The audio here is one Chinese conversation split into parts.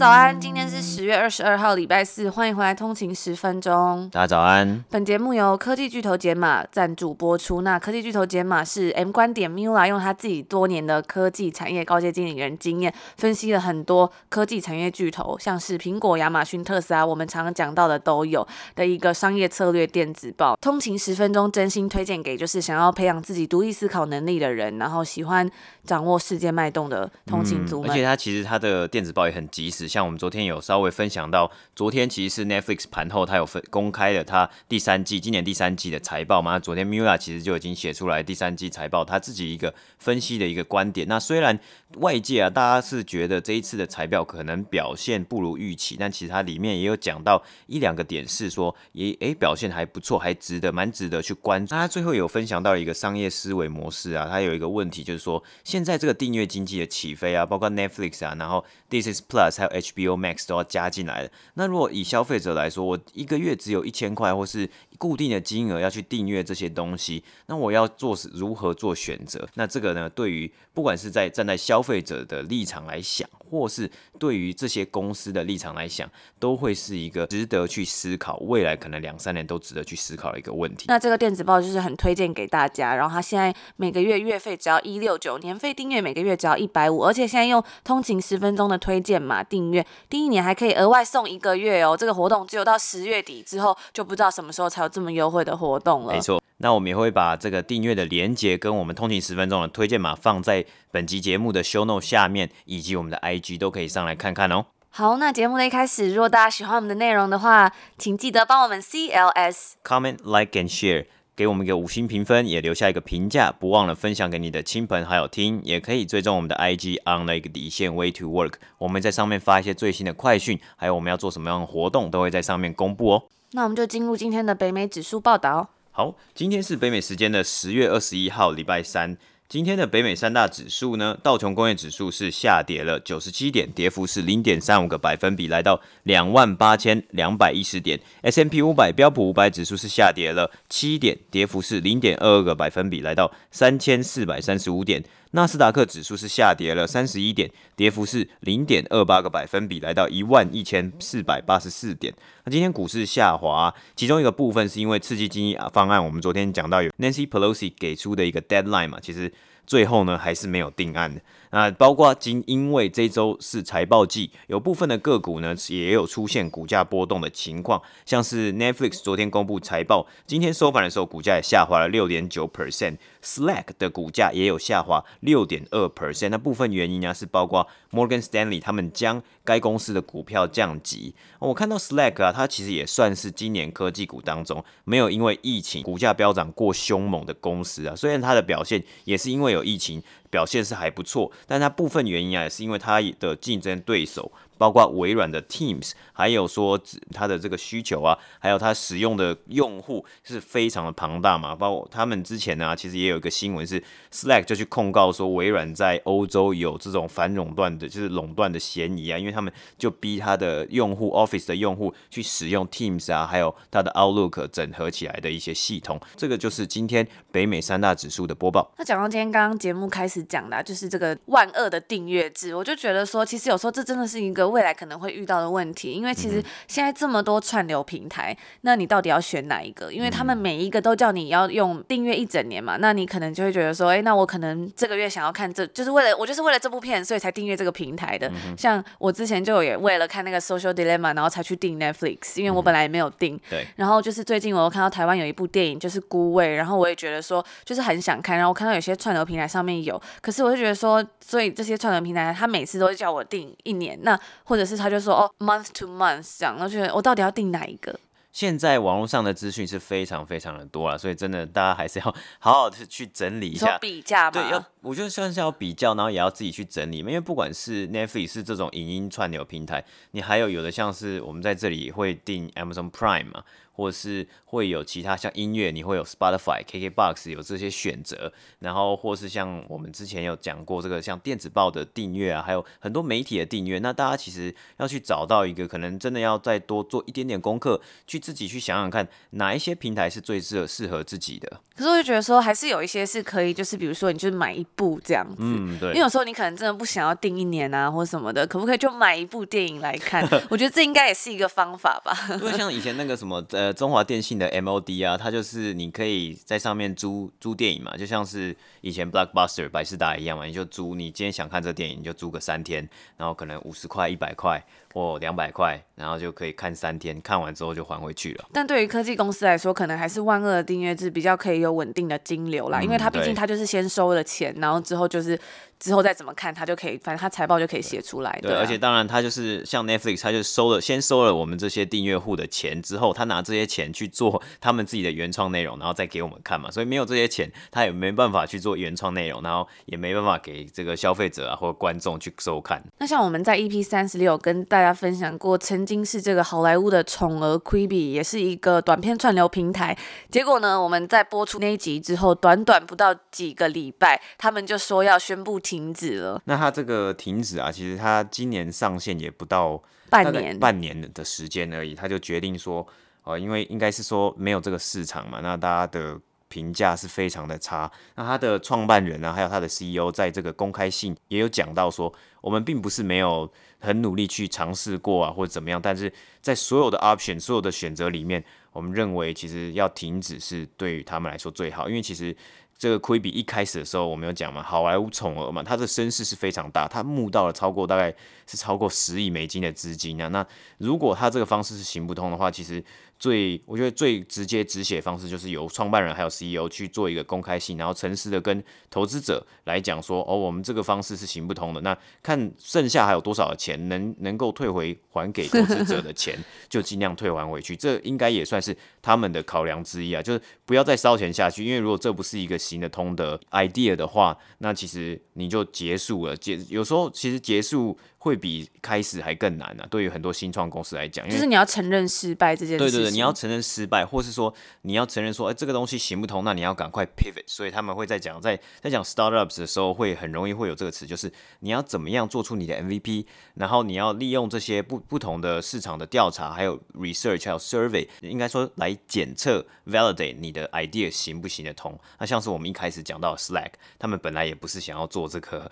早安，今天是十月二十二号，礼拜四，欢迎回来通勤十分钟。大家早安。本节目由科技巨头解码赞助播出。那科技巨头解码是 M 观点 Miula 用他自己多年的科技产业高阶经理人经验，分析了很多科技产业巨头，像是苹果、亚马逊、特斯拉，我们常常讲到的都有的一个商业策略电子报。通勤十分钟，真心推荐给就是想要培养自己独立思考能力的人，然后喜欢掌握世界脉动的通勤族们。嗯，而且他其实他的电子报也很及时，像我们昨天有稍微分享到，昨天其实是 Netflix 盘后他有分公开了他第三季今年第三季的财报嘛，昨天 Miula 其实就已经写出来第三季财报他自己一个分析的一个观点。那虽然外界啊大家是觉得这一次的财报可能表现不如预期，但其实它里面也有讲到一两个点是说也诶表现还不错，还值得蛮值得去关注。那他最后有分享到一个商业思维模式啊，他有一个问题就是说现在这个订阅经济的起飞啊，包括 Netflix 啊，然后 Disney Plus 还有 HBO Max 都要加进来了。那如果以消费者来说，我一个月只有一千块，或是固定的金额要去订阅这些东西，那我要做如何做选择？那这个呢，对于不管是在站在消费者的立场来想，或是对于这些公司的立场来想，都会是一个值得去思考，未来可能两三年都值得去思考的一个问题。那这个电子报就是很推荐给大家，然后它现在每个月月费只要一六九，年费订阅每个月只要一百五，而且现在用通勤十分钟的推荐码订阅，第一年还可以额外送一个月哦。这个活动只有到十月底之后，就不知道什么时候才有这么优惠的活动了。没错。那我们也会把这个订阅的连接跟我们通勤十分钟的推荐码放在本集节目的 show note 下面，以及我们的 IG 都可以上来看看哦。好，那节目的一开始，如果大家喜欢我们的内容的话，请记得帮我们 CLS comment like and share，给我们一个五星评分，也留下一个评价，不忘了分享给你的亲朋好友听，也可以追踪我们的 IG on 了一个底线 way to work，我们在上面发一些最新的快讯，还有我们要做什么样的活动，都会在上面公布哦。那我们就进入今天的北美指数报道。好，今天是北美时间的十月二十一号，礼拜三。今天的北美三大指数呢，道琼工业指数是下跌了九十七点，跌幅是零点三五个百分比，来到两万八千两百一十点。S M P 五百标普五百指数是下跌了七点，跌幅是零点二二个百分比，来到三千四百三十五点。纳斯达克指数是下跌了三十一点，跌幅是零点二八个百分比，来到一万一千四百八十四点。那今天股市下滑，其中一个部分是因为刺激经济方案，我们昨天讲到有 Nancy Pelosi 给出的一个 deadline 嘛，其实最后呢还是没有定案的。那包括今因为这周是财报季，有部分的个股呢也有出现股价波动的情况，像是 Netflix 昨天公布财报，今天收盘的时候股价也下滑了六点九 percent，Slack 的股价也有下滑六点二 percent。那部分原因呢是包括 Morgan Stanley 他们将该公司的股票降级。我看到 Slack 啊，它其实也算是今年科技股当中没有因为疫情股价飙涨过凶猛的公司啊，虽然它的表现也是因为有疫情。表现是还不错，但它部分原因啊，也是因为它的竞争对手。包括微软的 Teams，还有说它的这个需求啊，还有它使用的用户是非常的庞大嘛。包括他们之前呢、啊，其实也有一个新闻是 Slack 就去控告说微软在欧洲有这种反垄断的，就是垄断的嫌疑啊，因为他们就逼他的用户 Office 的用户去使用 Teams 啊，还有它的 Outlook 整合起来的一些系统。这个就是今天北美三大指数的播报。那讲到今天刚刚节目开始讲的、就是这个万恶的订阅制，我就觉得说，其实有时候这真的是一个。未来可能会遇到的问题，因为其实现在这么多串流平台，那你到底要选哪一个？因为他们每一个都叫你要用订阅一整年嘛，那你可能就会觉得说，哎，那我可能这个月想要看这，就是为了我就是为了这部片，所以才订阅这个平台的。像我之前就也为了看那个 Social Dilemma，然后才去订 Netflix，因为我本来也没有订。对。然后就是最近我又看到台湾有一部电影，就是《孤味》，然后我也觉得说，就是很想看。然后我看到有些串流平台上面有，可是我就觉得说，所以这些串流平台他每次都会叫我订一年，那。或者是他就说哦，month to month 这样，我觉得我到底要订哪一个？现在网络上的资讯是非常非常的多了，所以真的大家还是要 好好的去整理一下，比价嘛。对，要我觉得算是要比较，然后也要自己去整理，因为不管是 Netflix 是这种影音串流平台，你还有有的像是我们在这里会订 Amazon Prime 嘛。或是会有其他像音乐，你会有 Spotify、KKBox 有这些选择，然后或是像我们之前有讲过这个像电子报的订阅啊，还有很多媒体的订阅。那大家其实要去找到一个，可能真的要再多做一点点功课，去自己去想想看哪一些平台是最适合适合自己的。可是我就觉得说，还是有一些是可以，就是比如说你就是买一部这样子，嗯，对。因为有时候你可能真的不想要订一年啊，或什么的，可不可以就买一部电影来看？我觉得这应该也是一个方法吧。因为像以前那个什么呃中华电信的。MOD 啊，它就是你可以在上面租租电影嘛，就像是以前 Blockbuster 百事达一样嘛，你就租，你今天想看这电影，你就租个三天，然后可能五十块、一百块或两百块，然后就可以看三天，看完之后就还回去了。但对于科技公司来说，可能还是万恶的订阅制比较可以有稳定的金流啦，嗯、因为它毕竟它就是先收了钱，然后之后就是。之后再怎么看，他就可以，反正他财报就可以写出来。对，而且当然，他就是像 Netflix，他就收了，先收了我们这些订阅户的钱之后，他拿这些钱去做他们自己的原创内容，然后再给我们看嘛。所以没有这些钱，他也没办法去做原创内容，然后也没办法给这个消费者啊或观众去收看。那像我们在 EP 三十六跟大家分享过，曾经是这个好莱坞的宠儿 Quibi，也是一个短片串流平台。结果呢，我们在播出那一集之后，短短不到几个礼拜，他们就说要宣布。停止了。那它这个停止啊，其实它今年上线也不到半年，半年的时间而已，他就决定说，呃，因为应该是说没有这个市场嘛，那大家的评价是非常的差。那他的创办人啊，还有他的 CEO 在这个公开信也有讲到说，我们并不是没有很努力去尝试过啊，或者怎么样，但是在所有的 option，所有的选择里面，我们认为其实要停止是对于他们来说最好，因为其实。这个亏比一开始的时候，我们有讲嘛，好莱坞宠儿嘛，他的声势是非常大，他募到了超过大概是超过十亿美金的资金啊。那如果他这个方式是行不通的话，其实。最我觉得最直接止血方式就是由创办人还有 CEO 去做一个公开信，然后诚实的跟投资者来讲说，哦，我们这个方式是行不通的。那看剩下还有多少的钱能能够退回还给投资者的钱，就尽量退还回去。这应该也算是他们的考量之一啊，就是不要再烧钱下去。因为如果这不是一个行得通的 idea 的话，那其实你就结束了。结有时候其实结束。会比开始还更难呢、啊。对于很多新创公司来讲，就是你要承认失败这件事。对对对，你要承认失败，或是说你要承认说，哎，这个东西行不通，那你要赶快 pivot。所以他们会在讲，在在讲 startups 的时候，会很容易会有这个词，就是你要怎么样做出你的 MVP，然后你要利用这些不不同的市场的调查，还有 research，还有 survey，应该说来检测 validate 你的 idea 行不行得通。那像是我们一开始讲到 Slack，他们本来也不是想要做这个。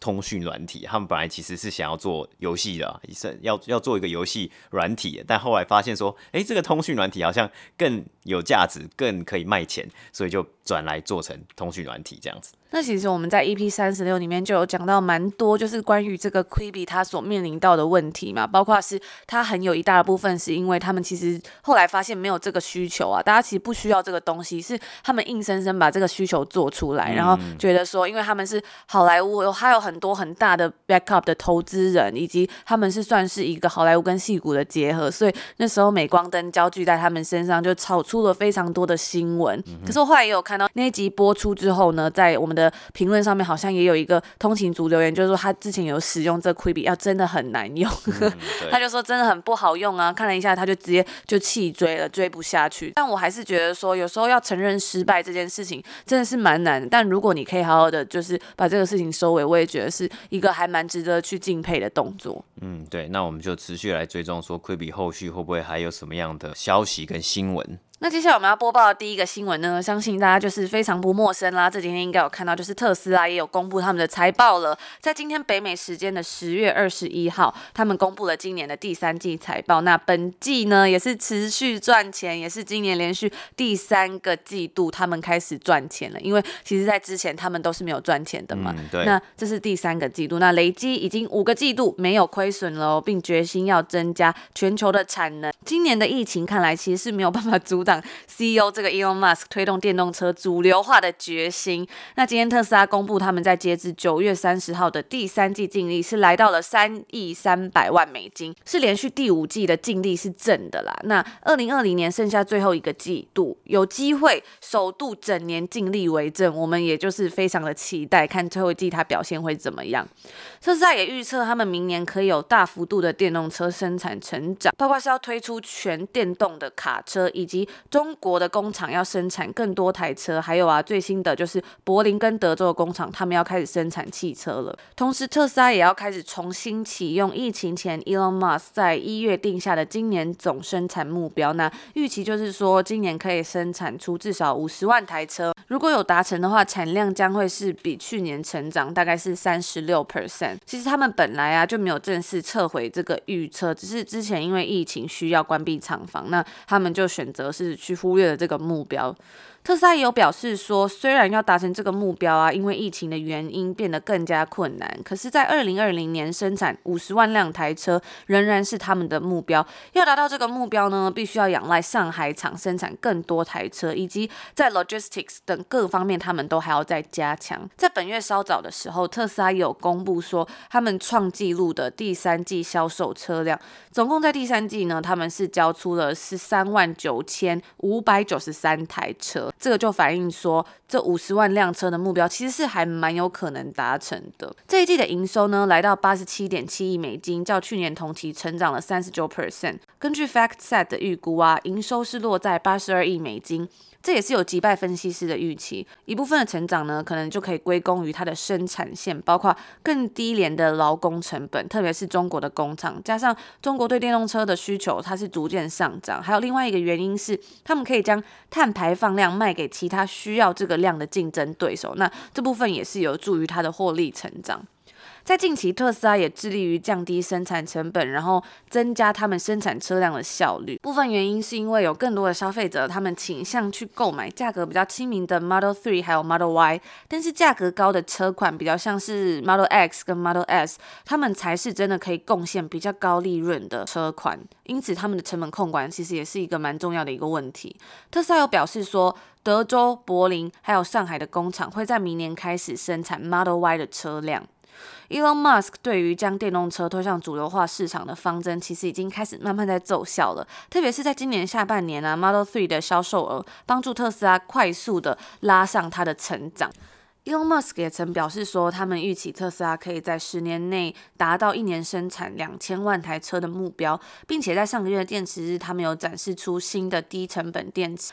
通讯软体，他们本来其实是想要做游戏的，是要要做一个游戏软体，但后来发现说，诶，这个通讯软体好像更有价值，更可以卖钱，所以就转来做成通讯软体这样子。那其实我们在 EP 三十六里面就有讲到蛮多，就是关于这个 Quibi 它所面临到的问题嘛，包括是它很有一大部分是因为他们其实后来发现没有这个需求啊，大家其实不需要这个东西，是他们硬生生把这个需求做出来，然后觉得说，因为他们是好莱坞，有还有很多很大的 backup 的投资人，以及他们是算是一个好莱坞跟戏骨的结合，所以那时候镁光灯焦聚在他们身上，就炒出了非常多的新闻。可是我后来也有看到那一集播出之后呢，在我们的评论上面好像也有一个通勤族留言，就是说他之前有使用这 Quibi，要真的很难用，嗯、他就说真的很不好用啊，看了一下他就直接就弃追了，追不下去。但我还是觉得说，有时候要承认失败这件事情真的是蛮难的。但如果你可以好好的就是把这个事情收尾，我也觉得是一个还蛮值得去敬佩的动作。嗯，对，那我们就持续来追踪说 Quibi 后续会不会还有什么样的消息跟新闻。那接下来我们要播报的第一个新闻呢，相信大家就是非常不陌生啦。这几天应该有看到，就是特斯拉也有公布他们的财报了。在今天北美时间的十月二十一号，他们公布了今年的第三季财报。那本季呢也是持续赚钱，也是今年连续第三个季度他们开始赚钱了。因为其实在之前他们都是没有赚钱的嘛。嗯，对。那这是第三个季度，那累积已经五个季度没有亏损了，并决心要增加全球的产能。今年的疫情看来其实是没有办法阻挡。CEO 这个 Elon Musk 推动电动车主流化的决心。那今天特斯拉公布，他们在截至九月三十号的第三季净利是来到了三亿三百万美金，是连续第五季的净利是正的啦。那二零二零年剩下最后一个季度，有机会首度整年净利为正，我们也就是非常的期待，看最后一季它表现会怎么样。特斯拉也预测他们明年可以有大幅度的电动车生产成长，包括是要推出全电动的卡车，以及中国的工厂要生产更多台车，还有啊最新的就是柏林跟德州的工厂，他们要开始生产汽车了。同时，特斯拉也要开始重新启用疫情前 Elon Musk 在一月定下的今年总生产目标，那预期就是说今年可以生产出至少五十万台车。如果有达成的话，产量将会是比去年成长大概是三十六 percent。其实他们本来啊就没有正式撤回这个预测，只是之前因为疫情需要关闭厂房，那他们就选择是去忽略了这个目标。特斯拉也有表示说，虽然要达成这个目标啊，因为疫情的原因变得更加困难，可是，在二零二零年生产五十万辆台车仍然是他们的目标。要达到这个目标呢，必须要仰赖上海厂生产更多台车，以及在 logistics 等各方面，他们都还要再加强。在本月稍早的时候，特斯拉也有公布说，他们创纪录的第三季销售车辆，总共在第三季呢，他们是交出了十三万九千五百九十三台车。这个就反映说，这五十万辆车的目标其实是还蛮有可能达成的。这一季的营收呢，来到八十七点七亿美金，较去年同期成长了三十九 percent。根据 FactSet 的预估啊，营收是落在八十二亿美金。这也是有击败分析师的预期，一部分的成长呢，可能就可以归功于它的生产线，包括更低廉的劳工成本，特别是中国的工厂，加上中国对电动车的需求，它是逐渐上涨。还有另外一个原因是，他们可以将碳排放量卖给其他需要这个量的竞争对手，那这部分也是有助于它的获利成长。在近期，特斯拉也致力于降低生产成本，然后增加他们生产车辆的效率。部分原因是因为有更多的消费者，他们倾向去购买价格比较亲民的 Model 3还有 Model Y，但是价格高的车款比较像是 Model X 跟 Model S，他们才是真的可以贡献比较高利润的车款。因此，他们的成本控管其实也是一个蛮重要的一个问题。特斯拉有表示说，德州、柏林还有上海的工厂会在明年开始生产 Model Y 的车辆。Elon Musk 对于将电动车推向主流化市场的方针，其实已经开始慢慢在奏效了。特别是在今年下半年啊，Model 3的销售额帮助特斯拉快速的拉上它的成长。Elon Musk 也曾表示说，他们预期特斯拉可以在十年内达到一年生产两千万台车的目标，并且在上个月的电池日，他们有展示出新的低成本电池。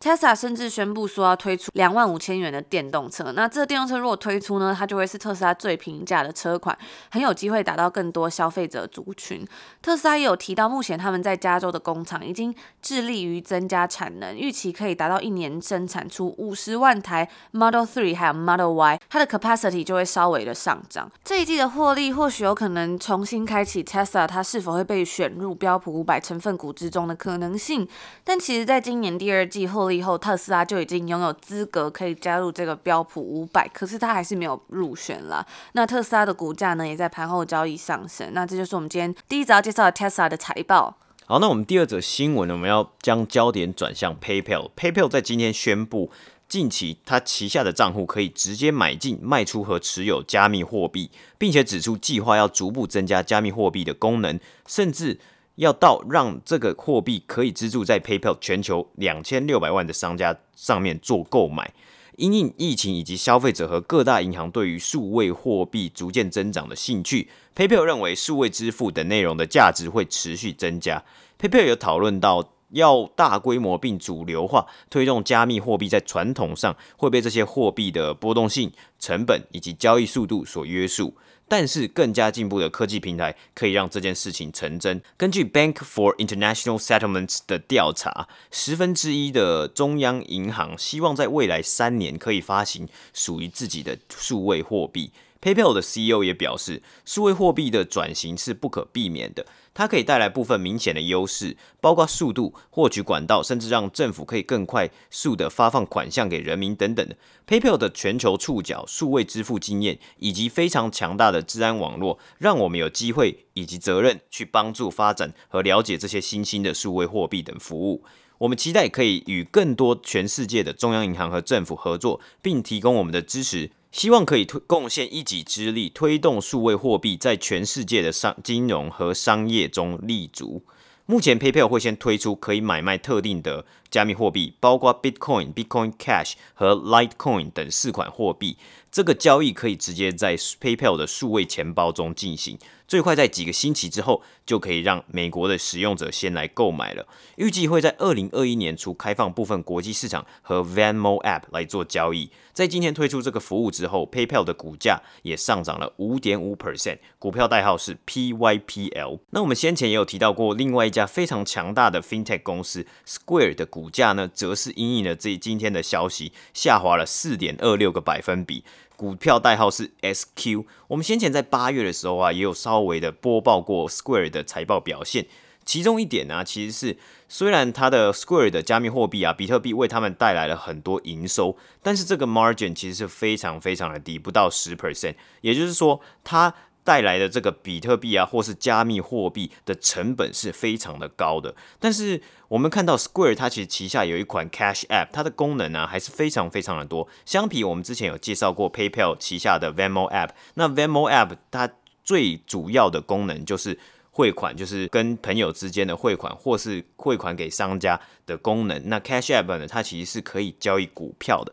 Tesla 甚至宣布说要推出两万五千元的电动车。那这电动车如果推出呢，它就会是特斯拉最平价的车款，很有机会达到更多消费者族群。特斯拉也有提到，目前他们在加州的工厂已经致力于增加产能，预期可以达到一年生产出五十万台 Model 3还有 Model Y，它的 capacity 就会稍微的上涨。这一季的获利或许有可能重新开启 Tesla 它是否会被选入标普五百成分股之中的可能性。但其实，在今年第二季后，以后，特斯拉就已经拥有资格可以加入这个标普五百，可是它还是没有入选啦。那特斯拉的股价呢，也在盘后交易上升。那这就是我们今天第一则要介绍的特斯拉的财报。好，那我们第二则新闻呢，我们要将焦点转向 PayPal。PayPal 在今天宣布，近期它旗下的账户可以直接买进、卖出和持有加密货币，并且指出计划要逐步增加加密货币的功能，甚至。要到让这个货币可以资助在 PayPal 全球两千六百万的商家上面做购买，因应疫情以及消费者和各大银行对于数位货币逐渐增长的兴趣，PayPal 认为数位支付等内容的价值会持续增加。PayPal 有讨论到要大规模并主流化推动加密货币，在传统上会被这些货币的波动性、成本以及交易速度所约束。但是更加进步的科技平台可以让这件事情成真。根据 Bank for International Settlements 的调查，十分之一的中央银行希望在未来三年可以发行属于自己的数位货币，PayPal 的 CEO 也表示，数位货币的转型是不可避免的，它可以带来部分明显的优势，包括速度、获取管道，甚至让政府可以更快速地发放款项给人民等等。PayPal 的全球触角、数位支付经验以及非常强大的治安网络，让我们有机会以及责任去帮助发展和了解这些新兴的数位货币等服务。我们期待可以与更多全世界的中央银行和政府合作，并提供我们的支持。希望可以推贡献一己之力，推动数位货币在全世界的商金融和商业中立足。目前，PayPal 会先推出可以买卖特定的加密货币，包括 Bitcoin、Bitcoin Cash 和 Litecoin 等四款货币。这个交易可以直接在 PayPal 的数位钱包中进行，最快在几个星期之后就可以让美国的使用者先来购买了。预计会在二零二一年初开放部分国际市场和 Venmo App 来做交易。在今天推出这个服务之后，PayPal 的股价也上涨了五点五 percent，股票代号是 PYPL。那我们先前也有提到过，另外一家非常强大的 FinTech 公司 Square 的股价呢，则是因应了这今天的消息下滑了四点二六个百分比。股票代号是 SQ。我们先前在八月的时候啊，也有稍微的播报过 Square 的财报表现。其中一点呢、其实是虽然它的 Square 的加密货币啊，比特币为他们带来了很多营收，但是这个 margin 其实是非常非常的低，不到十 percent。也就是说，它带来的这个比特币啊，或是加密货币的成本是非常的高的。但是我们看到 Square 它其实旗下有一款 Cash App，它的功能呢、还是非常非常的多。相比我们之前有介绍过 PayPal 旗下的 Venmo App，那 Venmo App 它最主要的功能就是汇款，就是跟朋友之间的汇款，或是汇款给商家的功能。那 Cash App 呢，它其实是可以交易股票的。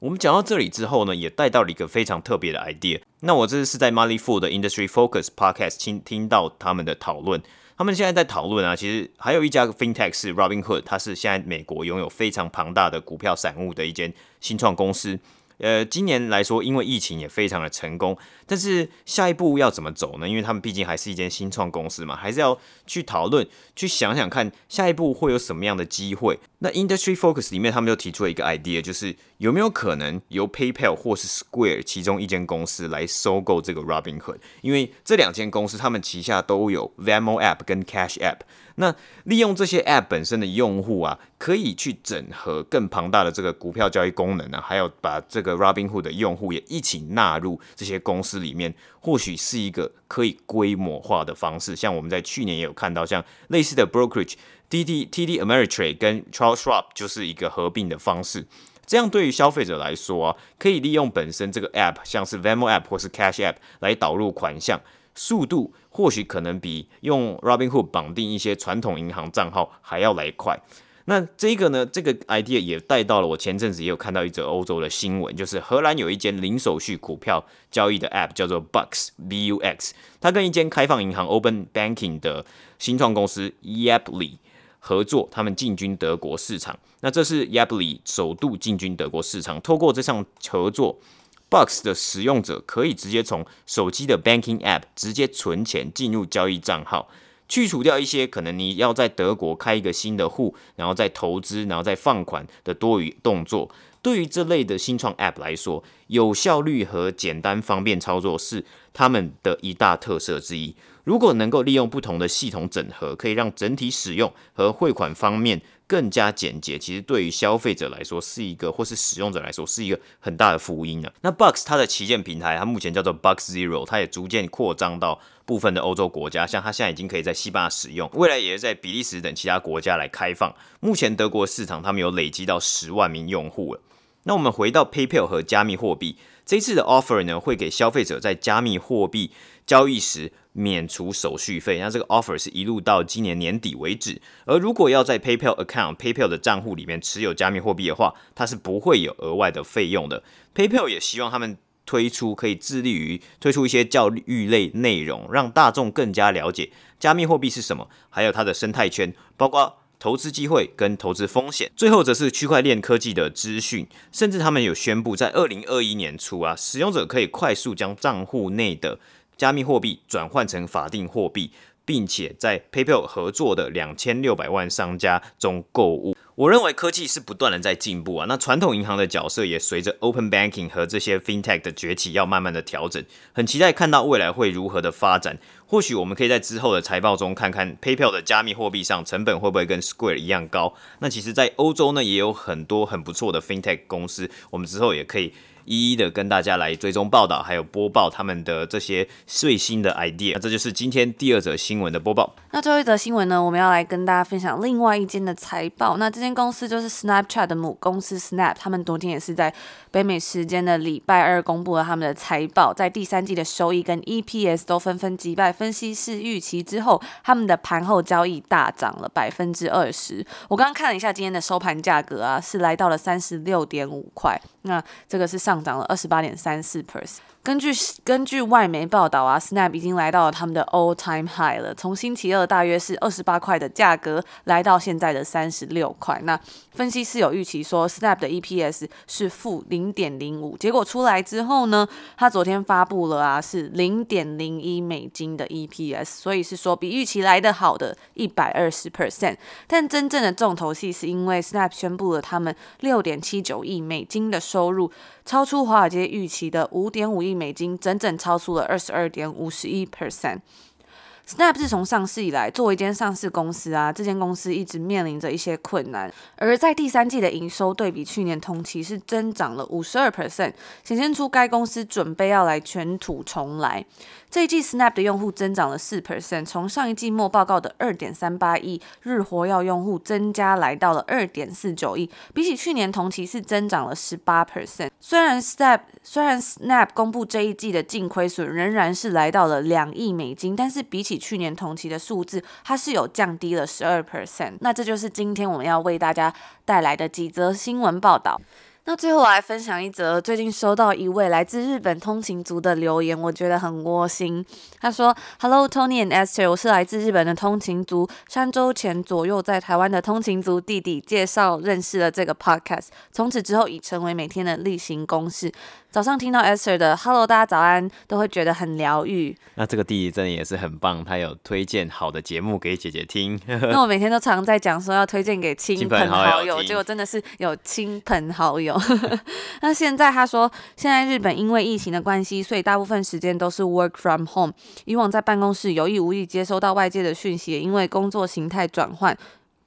我们讲到这里之后呢，也带到了一个非常特别的 idea。那我这是在 Money Fool 的 Industry Focus Podcast 听听到他们的讨论。他们现在在讨论啊，其实还有一家 FinTech 是 Robinhood，它是现在美国拥有非常庞大的股票散户的一间新创公司。呃，今年来说，因为疫情也非常的成功，但是下一步要怎么走呢？因为他们毕竟还是一间新创公司嘛，还是要去讨论，去想想看下一步会有什么样的机会。那 Industry Focus 里面，他们就提出了一个 idea，就是有没有可能由 PayPal 或是 Square 其中一间公司来收购这个 Robinhood？因为这两间公司他们旗下都有 Venmo App 跟 Cash App。那利用这些 App 本身的用户啊，可以去整合更庞大的这个股票交易功能啊，还有把这个 Robinhood 的用户也一起纳入这些公司里面，或许是一个可以规模化的方式。像我们在去年也有看到，像类似的 brokerage TD TD Ameritrade 跟 Charles Schwab 就是一个合并的方式。这样对于消费者来说啊，可以利用本身这个 App，像是 Venmo App 或是 Cash App 来导入款项。速度或许可能比用 Robinhood 绑定一些传统银行账号还要来快。那这个呢，这个 idea 也带到了我前阵子也有看到一则欧洲的新闻，就是荷兰有一间零手续股票交易的 app 叫做 Bux，B-U-X，它跟一间开放银行 Open Banking 的新创公司 Yapley 合作，他们进军德国市场。那这是 Yaply 首度进军德国市场，透过这项合作。Bux 的使用者可以直接从手机的 Banking App 直接存钱进入交易账号，去除掉一些可能你要在德国开一个新的户，然后再投资，然后再放款的多余动作。对于这类的新创 App 来说，有效率和简单方便操作是他们的一大特色之一。如果能够利用不同的系统整合，可以让整体使用和汇款方面更加简洁。其实对于消费者来说是一个，或是使用者来说是一个很大的福音啊。那 Bux 它的旗舰平台，它目前叫做 Bux Zero，它也逐渐扩张到部分的欧洲国家，像它现在已经可以在西班牙使用，未来也是在比利时等其他国家来开放。目前德国市场他们有累积到十万名用户了。那我们回到 PayPal 和加密货币，这次的 offer 呢，会给消费者在加密货币交易时免除手续费。那这个 offer 是一路到今年年底为止。而如果要在 PayPal account、PayPal 的账户里面持有加密货币的话，它是不会有额外的费用的。PayPal 也希望他们推出可以致力于推出一些教育类内容，让大众更加了解加密货币是什么，还有它的生态圈，包括。投资机会跟投资风险，最后则是区块链科技的资讯，甚至他们有宣布，在二零二一年初啊，使用者可以快速将账户内的加密货币转换成法定货币，并且在 PayPal 合作的两千六百万商家中购物。我认为科技是不断的在进步啊，那传统银行的角色也随着 Open Banking 和这些 FinTech 的崛起，要慢慢的调整。很期待看到未来会如何的发展。或许我们可以在之后的财报中看看 PayPal 的加密货币上成本会不会跟 Square 一样高。那其实，在欧洲呢，也有很多很不错的 FinTech 公司，我们之后也可以。一一的跟大家来追踪报道，还有播报他们的这些最新的 idea。那这就是今天第二则新闻的播报。那最后一则新闻呢，我们要来跟大家分享另外一间的财报。那这间公司就是 Snapchat 的母公司 Snap，他们昨天也是在北美时间的礼拜二公布了他们的财报，在第三季的收益跟 EPS 都纷纷击败分析师预期之后，他们的盘后交易大涨了百分之二十。我刚刚看了一下今天的收盘价格啊，是来到了三十六点五块。那这个是上上涨了二十八点三四 percent。根据根据外媒报道啊，Snap 已经来到了他们的 all time high 了。从星期二大约是二十八块的价格，来到现在的三十六块。那分析师有预期说，Snap 的 EPS 是负零点零五。结果出来之后呢，他昨天发布了啊，是零点零一美金的 EPS，所以是说比预期来得好的一百二十 percent。但真正的重头戏是因为 Snap 宣布了他们六点七九亿美金的收入。超超出华尔街预期的五点五亿美金，整整超出了二十二点五十一 percent。Snap 自从上市以来，作为一间上市公司啊，这间公司一直面临着一些困难。而在第三季的营收对比去年同期是增长了五十二 percent，显现出该公司准备要来卷土重来。这一季 Snap 的用户增长了四 percent，从上一季末报告的二点三八亿日活跃用户增加来到了二点四九亿，比起去年同期是增长了十八 percent。虽然 Snap 虽然 Snap 公布这一季的净亏损仍然是来到了两亿美金，但是比起去年同期的数字，它是有降低了十二 percent。那这就是今天我们要为大家带来的几则新闻报道。那最后我来分享一则最近收到一位来自日本通勤族的留言，我觉得很窝心。他说：“Hello Tony and Esther，我是来自日本的通勤族，三周前左右在台湾的通勤族弟弟介绍认识了这个 podcast，从此之后已成为每天的例行公事。”早上听到 Esther 的 “Hello，大家早安”，都会觉得很疗愈。那这个弟弟真的也是很棒，他有推荐好的节目给姐姐听。那我每天都常在讲说要推荐给亲朋好友，结果真的是有亲朋好友。那现在他说，现在日本因为疫情的关系，所以大部分时间都是 work from home。以往在办公室有意无意接收到外界的讯息，因为工作形态转换。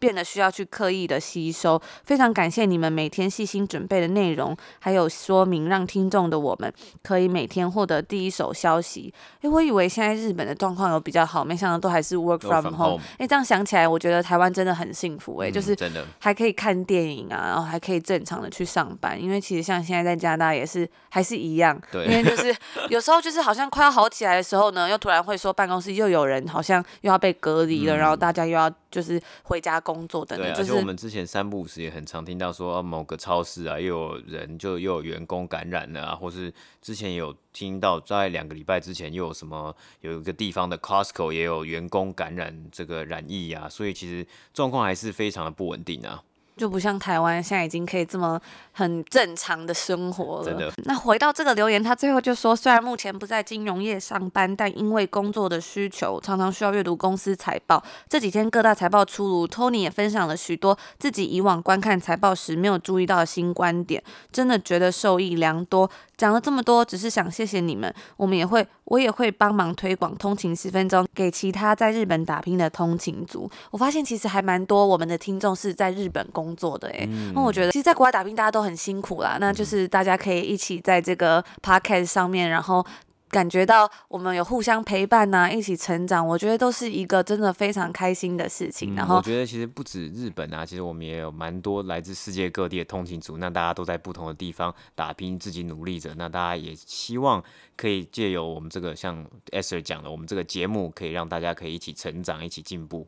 变得需要去刻意的吸收，非常感谢你们每天细心准备的内容，还有说明，让听众的我们可以每天获得第一手消息。诶，我以为现在日本的状况有比较好，没想到都还是 work from home。诶，这样想起来，我觉得台湾真的很幸福诶，就是真的还可以看电影啊，然后还可以正常的去上班。因为其实像现在在加拿大也是还是一样，对，因为就是 有时候就是好像快要好起来的时候呢，又突然会说办公室又有人好像又要被隔离了，嗯、然后大家又要就是回家。工作等，对啊，就是我们之前三不五时也很常听到说某个超市啊，又有人就又有员工感染了啊，或是之前有听到在两个礼拜之前又有什么有一个地方的 Costco 也有员工感染这个染疫啊，所以其实状况还是非常的不稳定啊。就不像台湾现在已经可以这么很正常的生活了。那回到这个留言，他最后就说，虽然目前不在金融业上班，但因为工作的需求，常常需要阅读公司财报。这几天各大财报出炉，Tony 也分享了许多自己以往观看财报时没有注意到的新观点，真的觉得受益良多。讲了这么多，只是想谢谢你们。我们也会，我也会帮忙推广通勤十分钟给其他在日本打拼的通勤族。我发现其实还蛮多我们的听众是在日本工作的，哎，那我觉得其实，在国外打拼大家都很辛苦啦。那就是大家可以一起在这个 podcast 上面，然后。感觉到我们有互相陪伴呐、啊，一起成长，我觉得都是一个真的非常开心的事情。然后、嗯、我觉得其实不止日本啊，其实我们也有蛮多来自世界各地的通勤族，那大家都在不同的地方打拼，自己努力着。那大家也希望可以借由我们这个像 Esther 讲的，我们这个节目可以让大家可以一起成长，一起进步。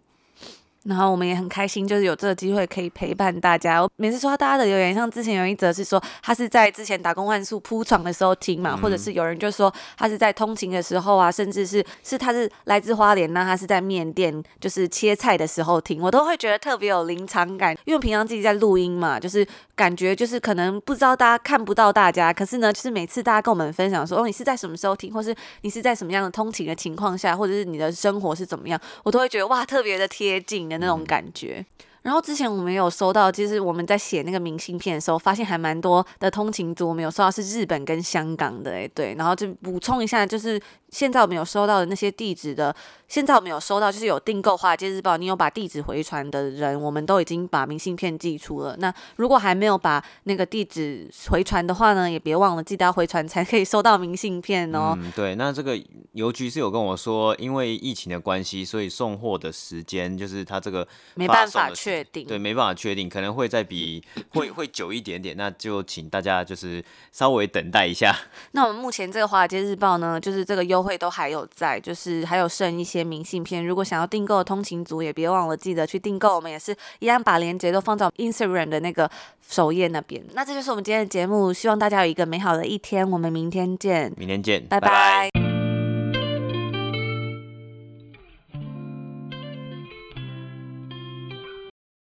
然后我们也很开心，就是有这个机会可以陪伴大家。我每次说到大家的留言，像之前有一则是说他是在之前打工换宿铺床的时候听嘛，或者是有人就说他是在通勤的时候啊，甚至是是他是来自花莲，那他是在面店就是切菜的时候听，我都会觉得特别有临场感，因为平常自己在录音嘛，就是感觉就是可能不知道大家看不到大家，可是呢，就是每次大家跟我们分享说哦，你是在什么时候听，或是你是在什么样的通勤的情况下，或者是你的生活是怎么样，我都会觉得哇，特别的贴近的。那种感觉。然后之前我们有收到，其实我们在写那个明信片的时候，发现还蛮多的通勤族，我们有收到是日本跟香港的，哎，对，然后就补充一下，就是现在我们有收到的那些地址的，现在我们有收到就是有订购华尔街日报，你有把地址回传的人，我们都已经把明信片寄出了。那如果还没有把那个地址回传的话呢，也别忘了记得要回传才可以收到明信片哦。嗯，对，那这个邮局是有跟我说，因为疫情的关系，所以送货的时间就是他这个没办法确定，对，没办法确定，可能会再比 会会久一点点，那就请大家就是稍微等待一下。那我们目前这个华尔街日报呢，就是这个优惠都还有在，就是还有剩一些明信片，如果想要订购的通勤族也别忘了记得去订购，我们也是一样把链接都放在 Instagram 的那个首页那边。那这就是我们今天的节目，希望大家有一个美好的一天，我们明天见，明天见，拜拜。拜拜。